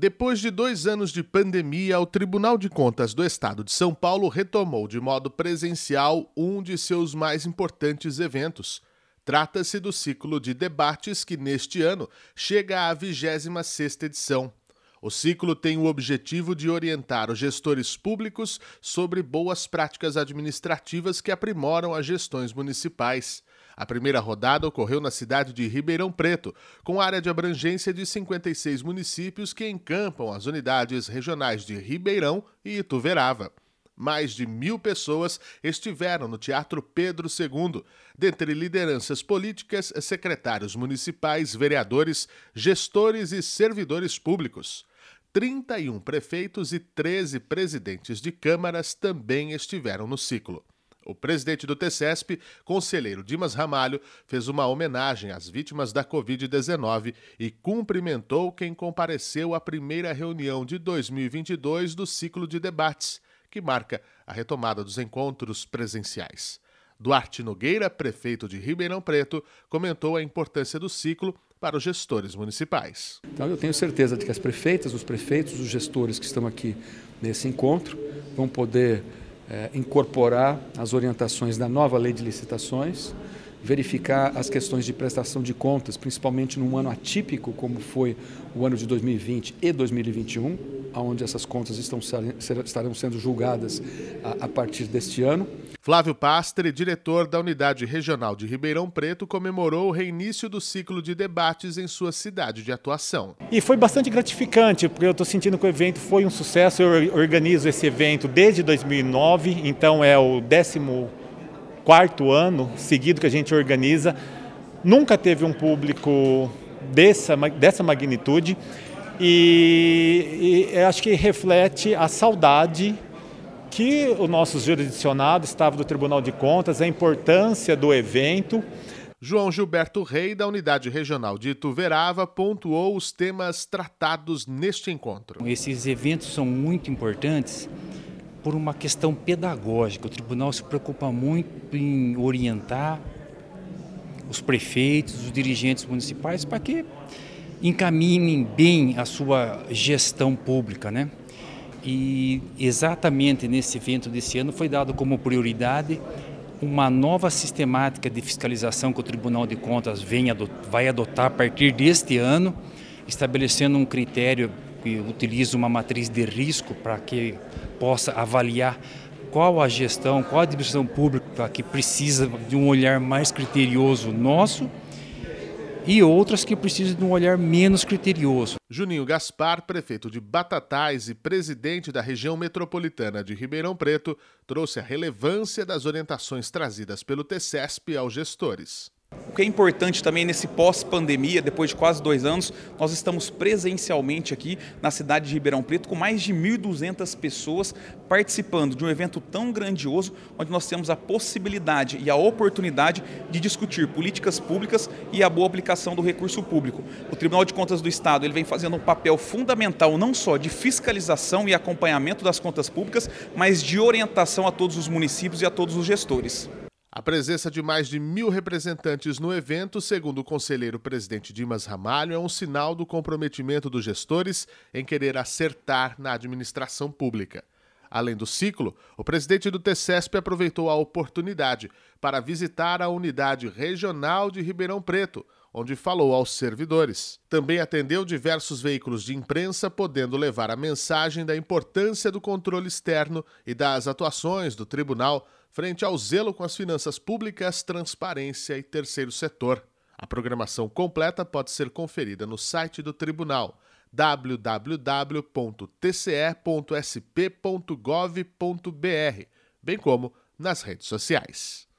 Depois de dois anos de pandemia, o Tribunal de Contas do Estado de São Paulo retomou de modo presencial um de seus mais importantes eventos. Trata-se do ciclo de debates que, neste ano, chega à 26ª edição. O ciclo tem o objetivo de orientar os gestores públicos sobre boas práticas administrativas que aprimoram as gestões municipais. A primeira rodada ocorreu na cidade de Ribeirão Preto, com área de abrangência de 56 municípios que encampam as unidades regionais de Ribeirão e Ituverava. Mais de mil pessoas estiveram no Teatro Pedro II, dentre lideranças políticas, secretários municipais, vereadores, gestores e servidores públicos. 31 prefeitos e 13 presidentes de câmaras também estiveram no ciclo. O presidente do TCESP, conselheiro Dimas Ramalho, fez uma homenagem às vítimas da Covid-19 e cumprimentou quem compareceu à primeira reunião de 2022 do ciclo de debates, que marca a retomada dos encontros presenciais. Duarte Nogueira, prefeito de Ribeirão Preto, comentou a importância do ciclo para os gestores municipais. Então, eu tenho certeza de que as prefeitas, os prefeitos, os gestores que estão aqui nesse encontro vão poder é, incorporar as orientações da nova lei de licitações, verificar as questões de prestação de contas, principalmente num ano atípico como foi o ano de 2020 e 2021, onde essas contas estão, estarão sendo julgadas a, a partir deste ano. Flávio Pastre, diretor da Unidade Regional de Ribeirão Preto, comemorou o reinício do ciclo de debates em sua cidade de atuação. E foi bastante gratificante, porque eu estou sentindo que o evento foi um sucesso. Eu organizo esse evento desde 2009, então é o 14 ano seguido que a gente organiza. Nunca teve um público dessa, dessa magnitude e, e acho que reflete a saudade que o nosso jurisdicionado estava do Tribunal de Contas, a importância do evento. João Gilberto Rei, da Unidade Regional de Ituverava, pontuou os temas tratados neste encontro. Esses eventos são muito importantes por uma questão pedagógica. O tribunal se preocupa muito em orientar os prefeitos, os dirigentes municipais para que encaminhem bem a sua gestão pública, né? E exatamente nesse evento desse ano foi dado como prioridade uma nova sistemática de fiscalização que o Tribunal de Contas vem vai adotar a partir deste ano, estabelecendo um critério que utiliza uma matriz de risco para que possa avaliar qual a gestão, qual a administração pública que precisa de um olhar mais criterioso nosso e outras que precisam de um olhar menos criterioso. Juninho Gaspar, prefeito de Batatais e presidente da região metropolitana de Ribeirão Preto, trouxe a relevância das orientações trazidas pelo TCESP aos gestores. O que é importante também nesse pós-pandemia, depois de quase dois anos, nós estamos presencialmente aqui na cidade de Ribeirão Preto com mais de 1.200 pessoas participando de um evento tão grandioso, onde nós temos a possibilidade e a oportunidade de discutir políticas públicas e a boa aplicação do recurso público. O Tribunal de Contas do Estado ele vem fazendo um papel fundamental não só de fiscalização e acompanhamento das contas públicas, mas de orientação a todos os municípios e a todos os gestores. A presença de mais de mil representantes no evento, segundo o conselheiro presidente Dimas Ramalho, é um sinal do comprometimento dos gestores em querer acertar na administração pública. Além do ciclo, o presidente do TCESP aproveitou a oportunidade para visitar a unidade regional de Ribeirão Preto, onde falou aos servidores. Também atendeu diversos veículos de imprensa, podendo levar a mensagem da importância do controle externo e das atuações do tribunal frente ao zelo com as finanças públicas, transparência e terceiro setor. A programação completa pode ser conferida no site do tribunal www.tce.sp.gov.br, bem como nas redes sociais.